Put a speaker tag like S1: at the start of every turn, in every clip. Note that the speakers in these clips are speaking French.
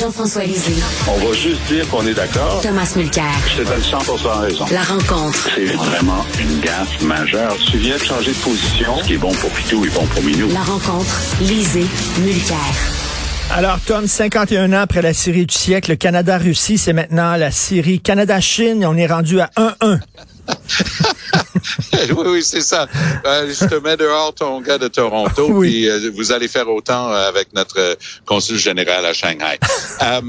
S1: Jean-François Lisée.
S2: On va juste dire qu'on est d'accord.
S1: Thomas Mulcair.
S2: Je te donne 100 raison.
S1: La rencontre.
S2: C'est vraiment une gaffe majeure. Tu viens de changer de position. Ce qui est bon pour Pitou est bon pour Minou.
S1: La rencontre. Lisée. Mulcair.
S3: Alors, Tom, 51 ans après la série du siècle, Canada-Russie, c'est maintenant la série Canada-Chine. On est rendu à 1-1.
S4: oui, oui, c'est ça. Euh, je te mets dehors ton gars de Toronto,
S3: Oui.
S4: puis euh, vous allez faire autant euh, avec notre consul général à Shanghai. Euh,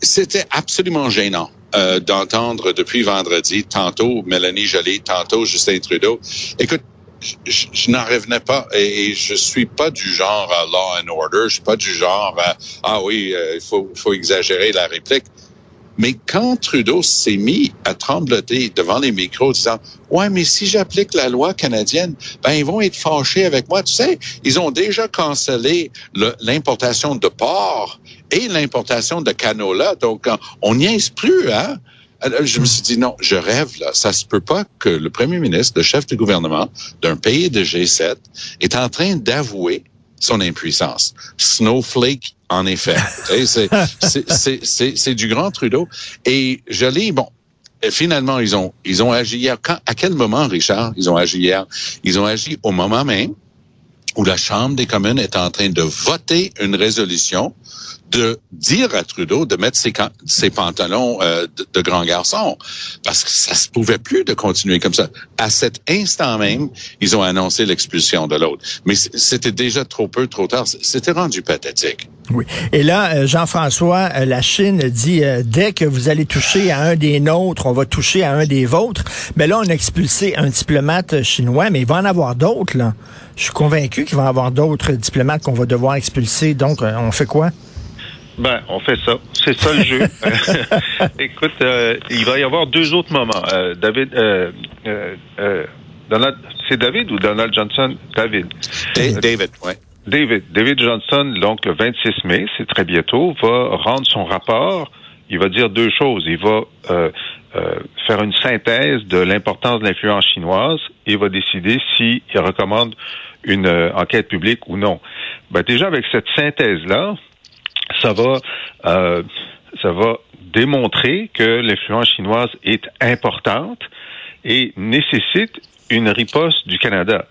S4: C'était absolument gênant. euh, d'entendre depuis vendredi, tantôt Mélanie Joly, tantôt Justin Trudeau. Écoute, je, je- n'en revenais pas et, et je suis pas du genre à law and order. Je suis pas du genre à, ah oui, euh, il faut, faut exagérer la réplique. Mais quand Trudeau s'est mis à trembloter devant les micros disant Ouais, mais si j'applique la loi canadienne, ben ils vont être fâchés avec moi. Tu sais, ils ont déjà cancellé l'importation de porc et l'importation de canola. Donc, on- on n'y est plus, hein? Je me suis dit non, je rêve là. Ça se peut pas que le premier ministre, le chef du gouvernement d'un pays de G7, est en train d'avouer son impuissance. Snowflake, en effet. C'est- du grand Trudeau. Et je lis, bon, finalement, ils ont, ils ont agi hier. Quand, à quel moment, Richard, ils ont agi hier? Ils ont agi au moment même où la Chambre des communes est en train de voter une résolution de dire à Trudeau de mettre ses, pantalons euh, de, grand garçon parce que ça se pouvait plus de continuer comme ça. À cet instant même, ils ont annoncé l'expulsion de l'autre. Mais c'était déjà trop peu, trop tard. C'était rendu pathétique.
S3: Oui. Et là, euh, Jean-François, euh, la Chine dit dès que vous allez toucher à un des nôtres, on va toucher à un des vôtres. Mais là, on a expulsé un diplomate chinois, mais il va en avoir d'autres. Là, je suis convaincu qu'il va y avoir d'autres diplomates qu'on va devoir expulser. Donc, on fait quoi?
S5: Ben, on fait ça. C'est ça le jeu. Écoute, euh, il va y avoir deux autres moments. Euh, David, euh, euh, euh, Donald, c'est David ou Donald Johnson? David.
S4: Da- David, ouais.
S5: David. David Johnson, donc le 26 mai, c'est très bientôt, va rendre son rapport. Il va dire deux choses. Il va euh, euh, faire une synthèse de l'importance de l'influence chinoise et il va décider s'il recommande une euh, enquête publique ou non. Ben, déjà, avec cette synthèse-là, ça va, euh, ça va démontrer que l'influence chinoise est importante et nécessite une riposte du Canada.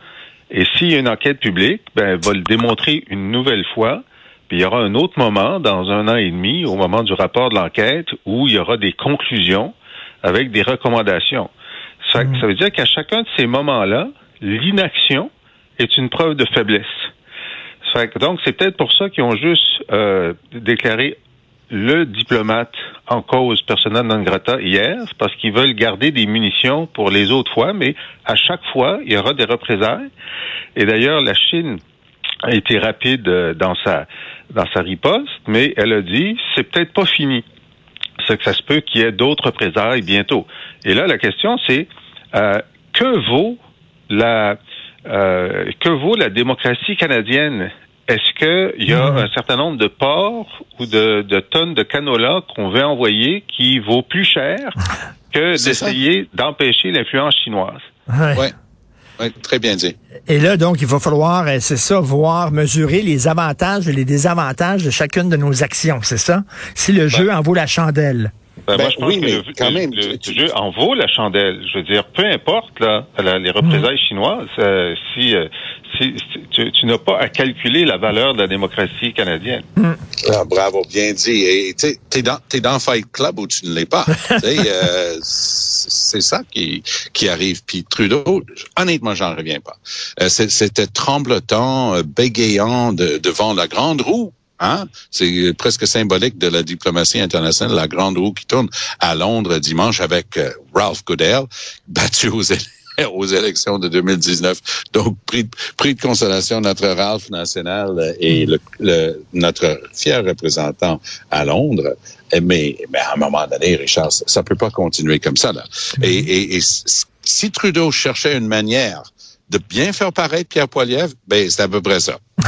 S5: Et s'il y a une enquête publique, ben, elle va le démontrer une nouvelle fois. Puis il y aura un autre moment, dans un an et demi, au moment du rapport de l'enquête, où il y aura des conclusions avec des recommandations. Ça, ça veut dire qu'à chacun de ces moments-là, l'inaction est une preuve de faiblesse. Fait donc, c'est peut-être pour ça qu'ils ont juste euh, déclaré le diplomate en cause persona non grata hier, parce qu'ils veulent garder des munitions pour les autres fois, mais à chaque fois, il y aura des représailles. Et d'ailleurs, la Chine a été rapide euh, dans sa dans sa riposte, mais elle a dit c'est peut-être pas fini. C'est que ça se peut qu'il y ait d'autres représailles bientôt. Et là, la question c'est euh, que vaut la euh, que vaut la démocratie canadienne Est-ce qu'il y a un certain nombre de ports ou de, de tonnes de canola qu'on veut envoyer qui vaut plus cher que d'essayer d'empêcher l'influence chinoise?
S3: Ouais.
S4: Ouais. Ouais, très bien dit.
S3: Et là, donc, il va falloir, euh, c'est ça, voir, mesurer les avantages et les désavantages de chacune de nos actions, c'est ça? Si le jeu en vaut la chandelle.
S5: Ben,
S4: Ben
S5: moi, je pense
S4: oui,
S5: que
S4: mais
S5: le,
S4: quand
S5: le-
S4: même,
S5: le,
S4: tu-
S5: jeu en vaut la chandelle. Je veux dire, peu importe là, la- les représailles chinoises, euh, si, euh, tu, tu n'as pas à calculer la valeur de la démocratie canadienne.
S4: Ah, bravo, bien dit. Et tu sais, t'es dans, t'es dans Fight Club ou tu ne l'es pas. Tu sais, euh, c'est ça qui, qui arrive. Puis Trudeau, honnêtement, j'en reviens pas. Euh, c'est- C'était tremblotant, euh, bégayant de- devant la grande roue. Hein? C'est presque symbolique de la diplomatie internationale, la grande roue qui tourne à Londres dimanche avec euh, Ralph Goodell, battu aux élections aux élections de 2019. Donc, prix, prix de consolation, notre Ralph national et le, le- notre fier représentant à Londres. Mais, mais à un moment donné, Richard, ça, peut pas continuer comme ça. Là. Et, et, et s- si Trudeau cherchait une manière de bien faire paraître Pierre Poilievre, ben c'est à peu près ça.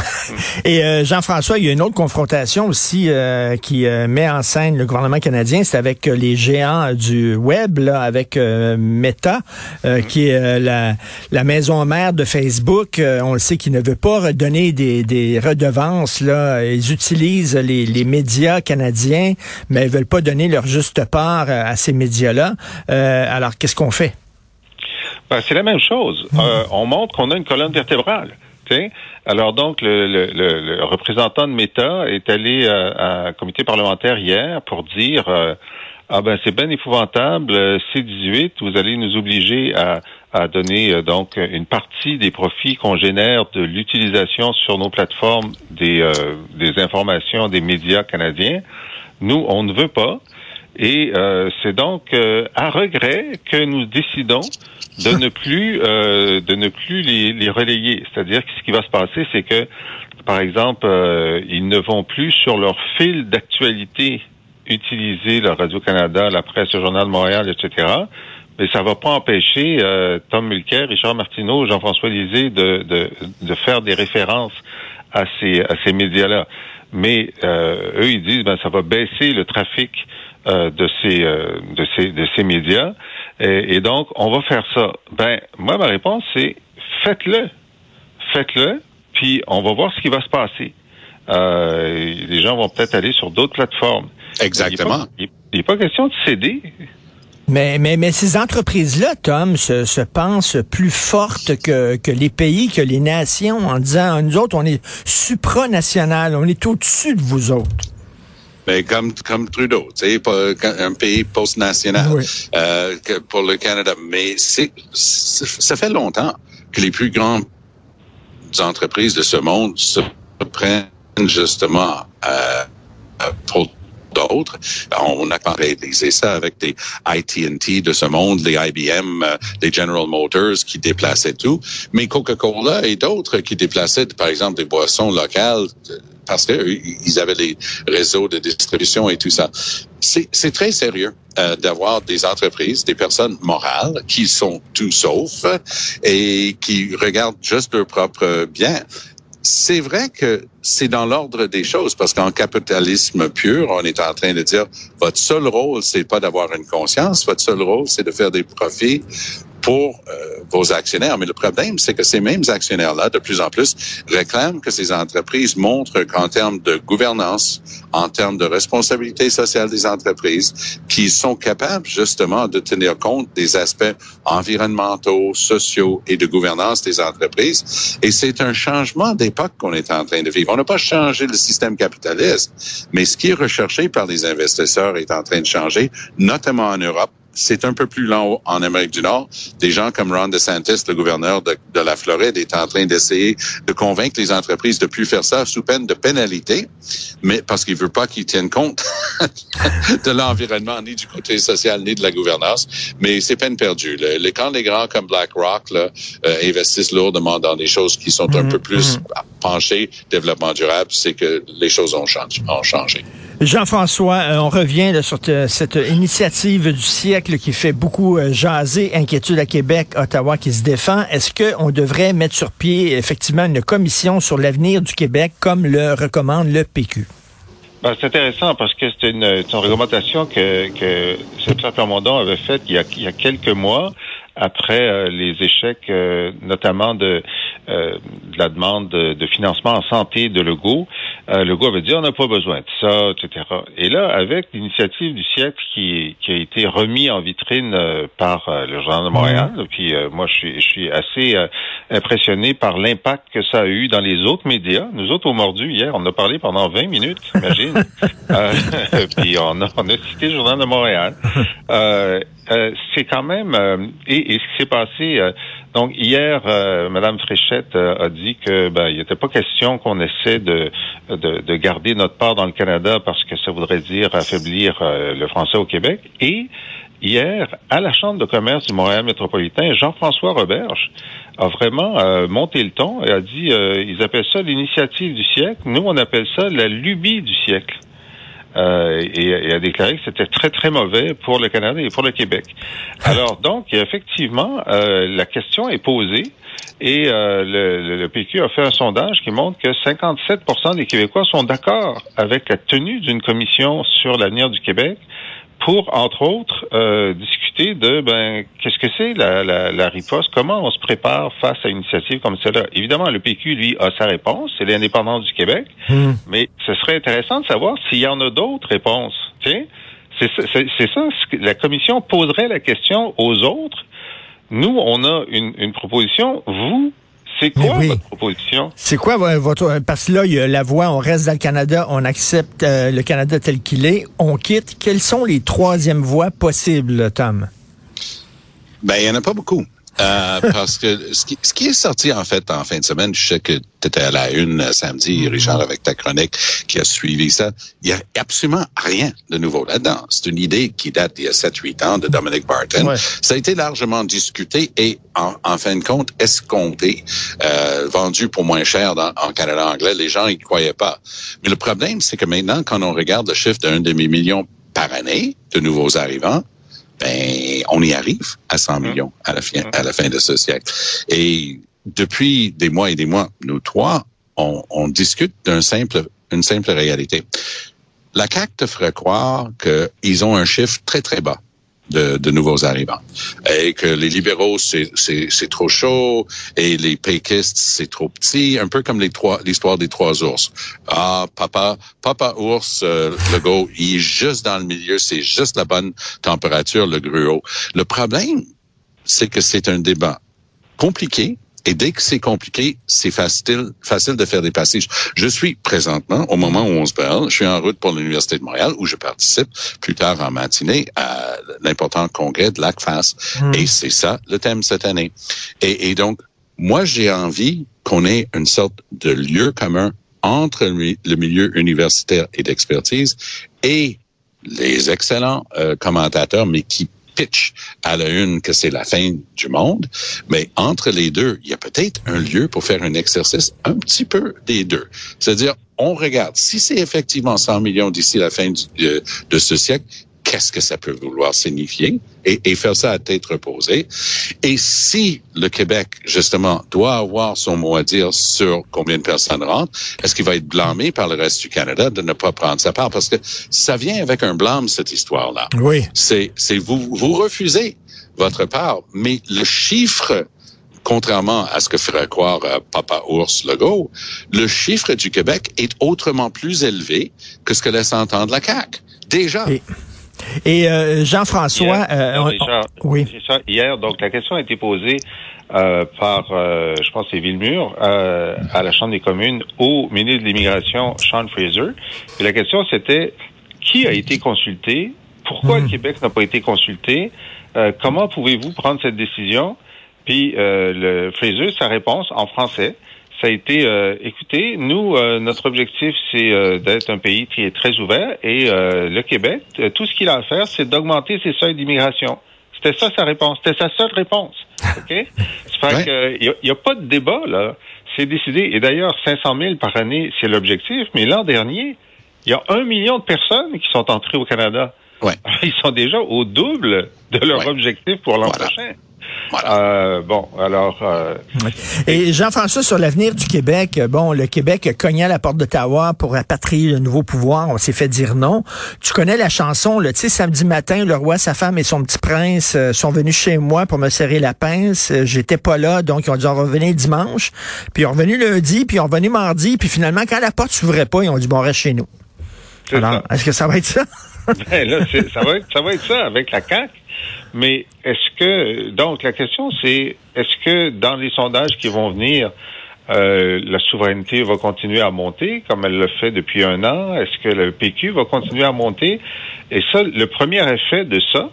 S3: Et euh, Jean-François, il y a une autre confrontation aussi euh, qui euh, met en scène le gouvernement canadien, c'est avec les géants du web, là, avec Meta, qui est la, la, maison mère de Facebook. on le sait qu'il ne veut pas redonner des, des redevances. Là. Ils utilisent les, les, médias canadiens, mais ils veulent pas donner leur juste part à ces médias-là. alors, qu'est-ce qu'on fait?
S5: Ben, c'est la même chose. on montre qu'on a une colonne vertébrale. Alors donc, le, représentant de Meta est allé euh, à, un comité parlementaire hier pour dire euh, ah ben c'est bien épouvantable, euh, C18, vous allez nous obliger à, donner donc une partie des profits qu'on génère de l'utilisation sur nos plateformes des, des informations des médias canadiens. Nous, on ne veut pas. Et euh, c'est donc euh, à regret que nous décidons de ne plus euh, de ne plus les, les relayer. C'est-à-dire que ce qui va se passer, c'est que, par exemple, ils ne vont plus sur leur fil d'actualité utiliser le Radio-Canada, la presse, le Journal de Montréal, etc. Mais ça va pas empêcher Tom Mulcair, Richard Martineau, Jean-François Lisée de, de, de faire des références à ces, à ces médias-là. Mais eux, ils disent ben ça va baisser le trafic euh, de ces euh, de ces de ces médias et, donc on va faire ça. Ben moi ma réponse c'est faites-le, faites-le, puis on va voir ce qui va se passer. Euh, les gens vont peut-être aller sur d'autres plateformes.
S4: Exactement.
S5: Il n'est pas, question de céder.
S3: Mais, mais, mais ces entreprises-là, Tom, se, se, pensent plus fortes que, que les pays, que les nations, en disant, nous autres, on est supranational, on est au-dessus de vous autres.
S4: Mais ben, comme comme Trudeau, tu sais, un pays post-national euh, pour le Canada. Mais c'est ça fait longtemps que les plus grandes entreprises de ce monde se prennent justement euh, pour d'autres. On a réalisé ça avec des AT&T de ce monde, les IBM, euh, les General Motors qui déplaçaient tout, mais Coca-Cola et d'autres qui déplaçaient, par exemple, des boissons locales parce qu'ils avaient les réseaux de distribution et tout ça. C'est très sérieux euh, d'avoir des entreprises, des personnes morales qui sont tout sauf et qui regardent juste leur propre bien. C'est vrai que c'est dans l'ordre des choses parce qu'en capitalisme pur, on est en train de dire votre seul rôle, c'est pas d'avoir une conscience, votre seul rôle, c'est de faire des profits pour euh, vos actionnaires. Mais le problème, c'est que ces mêmes actionnaires-là, de plus en plus, réclament que ces entreprises montrent qu'en termes de gouvernance, en termes de responsabilité sociale des entreprises, qu'ils sont capables justement de tenir compte des aspects environnementaux, sociaux et de gouvernance des entreprises. Et c'est un changement d'époque qu'on est en train de vivre. On n'a pas changé le système capitaliste, mais ce qui est recherché par les investisseurs est en train de changer, notamment en Europe c'est un peu plus lent en Amérique du Nord. Des gens comme Ron DeSantis, le gouverneur de, la Floride, est en train d'essayer de convaincre les entreprises de plus faire ça sous peine de pénalité, mais parce qu'il veut pas qu'ils tiennent compte de l'environnement, ni du côté social, ni de la gouvernance. Mais c'est peine perdue. Le, quand les grands comme BlackRock là, euh, investissent lourdement dans des choses qui sont un mhm, peu plus mhm. penchées développement durable, c'est que les choses ont changé. Ont changé.
S3: Jean-François, euh, on revient sur cette initiative du siècle qui fait beaucoup euh, jaser, inquiétude à Québec, Ottawa qui se défend. Est-ce qu'on devrait mettre sur pied effectivement une commission sur l'avenir du Québec comme le recommande le PQ?
S5: Ben, c'est intéressant parce que c'est une, recommandation que, que Pierre Plamondon avait faite il y, a, quelques mois après euh, les échecs notamment de de la demande de, financement en santé de Legault. Euh, Legault avait dit on n'a pas besoin de ça, etc. Et là, avec l'initiative du siècle qui, qui a été remis en vitrine euh, par euh, le Journal de Montréal, puis moi je suis, je suis assez impressionné par l'impact que ça a eu dans les autres médias. Nous autres au Mordu hier, on a parlé pendant 20 minutes, imagine. puis on a, on a cité le Journal de Montréal. c'est quand même et, et, ce qui s'est passé donc hier, euh, Madame Fréchette euh, a dit que ben, il n'était pas question qu'on essaie de, de, garder notre part dans le Canada parce que ça voudrait dire affaiblir euh, le français au Québec. Et hier, à la Chambre de commerce du Montréal métropolitain, Jean-François Roberge a vraiment monté le ton et a dit ils appellent ça l'initiative du siècle. Nous, on appelle ça la lubie du siècle. Euh, et, a déclaré que c'était très, très mauvais pour le Canada et pour le Québec. Alors, donc, effectivement, euh, la question est posée. Et euh, le, le, PQ a fait un sondage qui montre que 57% des Québécois sont d'accord avec la tenue d'une commission sur l'avenir du Québec pour, entre autres, euh, discuter de ben qu'est-ce que c'est la, la, la, riposte, comment on se prépare face à une initiative comme celle-là. Évidemment, le PQ, lui, a sa réponse, c'est l'indépendance du Québec, hmm. mais ce serait intéressant de savoir s'il y en a d'autres réponses. C'est ça, la commission poserait la question aux autres. Nous, on a une, une proposition. Vous, c'est quoi votre proposition?
S3: C'est quoi votre... Parce que là, il y a la voie, on reste dans le Canada, on accepte euh, le Canada tel qu'il est, on quitte. Quelles sont les troisièmes voies possibles, Tom?
S4: Ben, il n'y en a pas beaucoup. Euh, parce que ce qui, ce qui, est sorti en fait en fin de semaine, je sais que tu étais à la une euh, samedi, mm-hmm. Richard, avec ta chronique qui a suivi ça. Il y a absolument rien de nouveau là-dedans. C'est une idée qui date d'il y a 7-8 ans de Dominic Barton. Ça a été largement discuté et en, en fin de compte escompté, euh, vendu pour moins cher dans, en Canada anglais. Les gens y croyaient pas. Mais le problème, c'est que maintenant, quand on regarde le chiffre d'un demi-million par année de nouveaux arrivants, ben on y arrive à 100 mmh. millions à la fin à la fin de ce siècle. Et depuis des mois et des mois, nous trois, on, on discute d'un simple une simple réalité. La CAC te ferait croire qu'ils ont un chiffre très très bas de, de, nouveaux arrivants. Et que les libéraux, c'est trop chaud, et les péquistes, c'est trop petit, un peu comme les trois l'histoire des trois ours. Ah, papa, papa ours, euh, le go, il est juste dans le milieu, c'est juste la bonne température, le gruau. Le problème, c'est que c'est un débat compliqué, et dès que c'est compliqué, c'est facile, facile de faire des passages. Je suis présentement, au moment où on se parle, je suis en route pour l'Université de Montréal, où je participe plus tard en matinée à l'important congrès de l'ACFAS. Hmm. Et c'est ça le thème cette année. Et, et donc, moi, j'ai envie qu'on ait une sorte de lieu commun entre le milieu universitaire et d'expertise et les excellents euh, commentateurs, mais qui pitch à la une que c'est la fin du monde, mais entre les deux, il y a peut-être un lieu pour faire un exercice un petit peu des deux. C'est-à-dire, on regarde, si c'est effectivement 100 millions d'ici la fin de, de ce siècle, qu'est-ce que ça peut vouloir signifier et, et, faire ça à tête reposée. Et si le Québec, justement, doit avoir son mot à dire sur combien de personnes rentrent, est-ce qu'il va être blâmé par le reste du Canada de ne pas prendre sa part? Parce que ça vient avec un blâme, cette histoire-là.
S3: Oui.
S4: C'est, c'est vous, vous refusez votre part, mais le chiffre contrairement à ce que ferait croire euh, Papa Ours Legault, le chiffre du Québec est autrement plus élevé que ce que laisse entendre la CAQ. Déjà.
S3: Et euh, Jean-François,
S5: euh, oui. Hier, donc la question a été posée euh, par, euh, je pense, c'est Villemur, euh, à la Chambre des communes, au ministre de l'Immigration, Sean Fraser. Et la question, c'était qui a été consulté, pourquoi le hmm. Québec n'a pas été consulté, comment pouvez-vous prendre cette décision? Puis le Fraser, sa réponse en français, ça a été, euh, écoutez, nous, euh, notre objectif, c'est euh, d'être un pays qui est très ouvert et le Québec, tout ce qu'il a à faire, c'est d'augmenter ses seuils d'immigration. C'était ça sa réponse. C'était sa seule réponse. OK? C'est fait il n'y a, pas de débat, là. C'est décidé. Et d'ailleurs, 500 000 par année, c'est l'objectif. Mais l'an dernier, il y a un million de personnes qui sont entrées au Canada.
S4: Ouais.
S5: Ils sont déjà au double de leur objectif pour l'an prochain. Euh, bon, alors. Euh,
S3: Et Jean-François, sur l'avenir du Québec, bon, le Québec cognait à la porte d'Ottawa pour rapatrier le nouveau pouvoir. On s'est fait dire non. Tu connais la chanson, tu sais, samedi matin, le roi, sa femme et son petit prince euh, sont venus chez moi pour me serrer la pince. J'étais pas là, donc ils ont dit on va venir dimanche. Puis ils sont revenus lundi, puis ils sont revenus mardi, puis finalement, quand la porte s'ouvrait pas, ils ont dit bon, reste chez nous. Alors, est-ce que ça va être ça?
S5: ben là, ça va, être, ça va être ça avec la CAQ. Mais est-ce que, donc la question c'est, est-ce que dans les sondages qui vont venir, euh, la souveraineté va continuer à monter comme elle le fait depuis un an? Est-ce que le PQ va continuer à monter? Et ça, le premier effet de ça,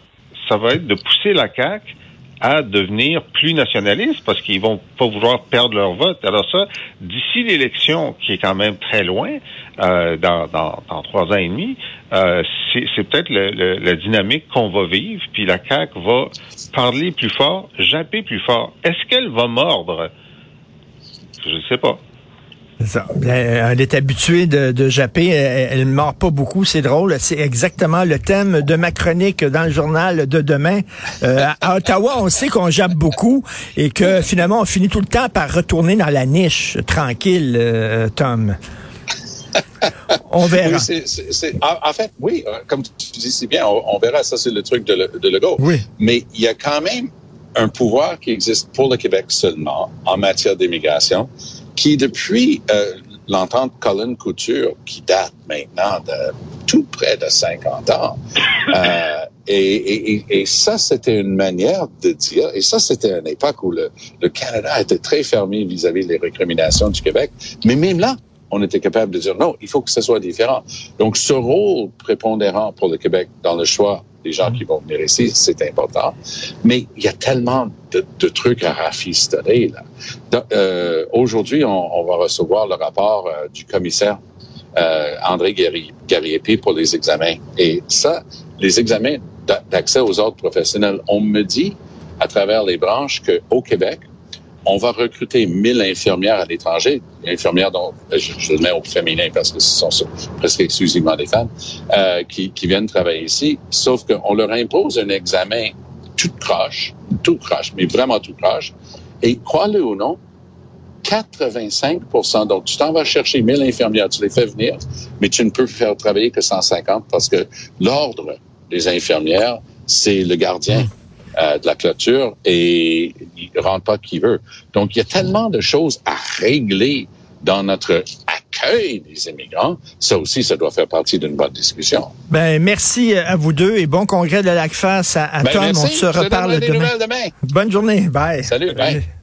S5: ça va être de pousser la CAQ à devenir plus nationalistes parce qu'ils vont pas vouloir perdre leur vote. Alors ça, d'ici l'élection, qui est quand même très loin, euh, dans, dans, dans, trois ans et demi, euh, c'est peut-être la dynamique qu'on va vivre, puis la CAQ va parler plus fort, japper plus fort. Est-ce qu'elle va mordre? Je ne sais pas.
S3: Ça. Elle est habituée de, de japper, elle ne mord pas beaucoup, c'est drôle. C'est exactement le thème de ma chronique dans le journal de demain. Euh, à Ottawa, on sait qu'on jappe beaucoup et que finalement, on finit tout le temps par retourner dans la niche, tranquille, euh, Tom. On verra.
S4: Oui, en, en, fait, oui, euh, comme tu dis si bien, on, on verra. Ça, c'est le truc de, de Legault.
S3: Oui.
S4: Mais il y a quand même un pouvoir qui existe pour le Québec seulement en matière d'immigration, qui depuis euh, l'entente Colin Couture, qui date maintenant de tout près de 50 ans, euh, et, et, et, ça, c'était une manière de dire, et ça, c'était une époque où le, le Canada était très fermé vis-à-vis des récriminations du Québec, mais même là, on était capable de dire non, il faut que ce soit différent. Donc, ce rôle prépondérant pour le Québec dans le choix des gens qui vont venir ici, c'est important. Mais il y a tellement de, de trucs à rafistoler. Là. Euh, Aujourd'hui, on, on, va recevoir le rapport euh, du commissaire euh, André Garriépé pour les examens. Et ça, les examens d'accès aux ordres professionnels, on me dit à travers les branches qu'au Québec, on va recruter 1000 infirmières à l'étranger, infirmières dont je, je, le mets au féminin parce que ce sont presque exclusivement des femmes, euh, qui, qui, viennent travailler ici, sauf qu'on leur impose un examen tout croche, tout croche, mais vraiment tout croche, et crois-le ou non, 85% donc tu t'en vas chercher 1000 infirmières, tu les fais venir, mais tu ne peux faire travailler que 150 parce que l'ordre des infirmières, c'est le gardien. Euh, de la clôture et il rentre pas qui veut. Donc, il y a tellement de choses à régler dans notre accueil des immigrants. Ça aussi, ça doit faire partie d'une bonne discussion.
S3: Ben, merci à vous deux et bon congrès de la face à, à
S4: ben,
S3: Tom.
S4: Merci.
S3: On se reparle
S4: demain.
S3: demain. Bonne journée. Bye.
S4: Salut. Bye. bye.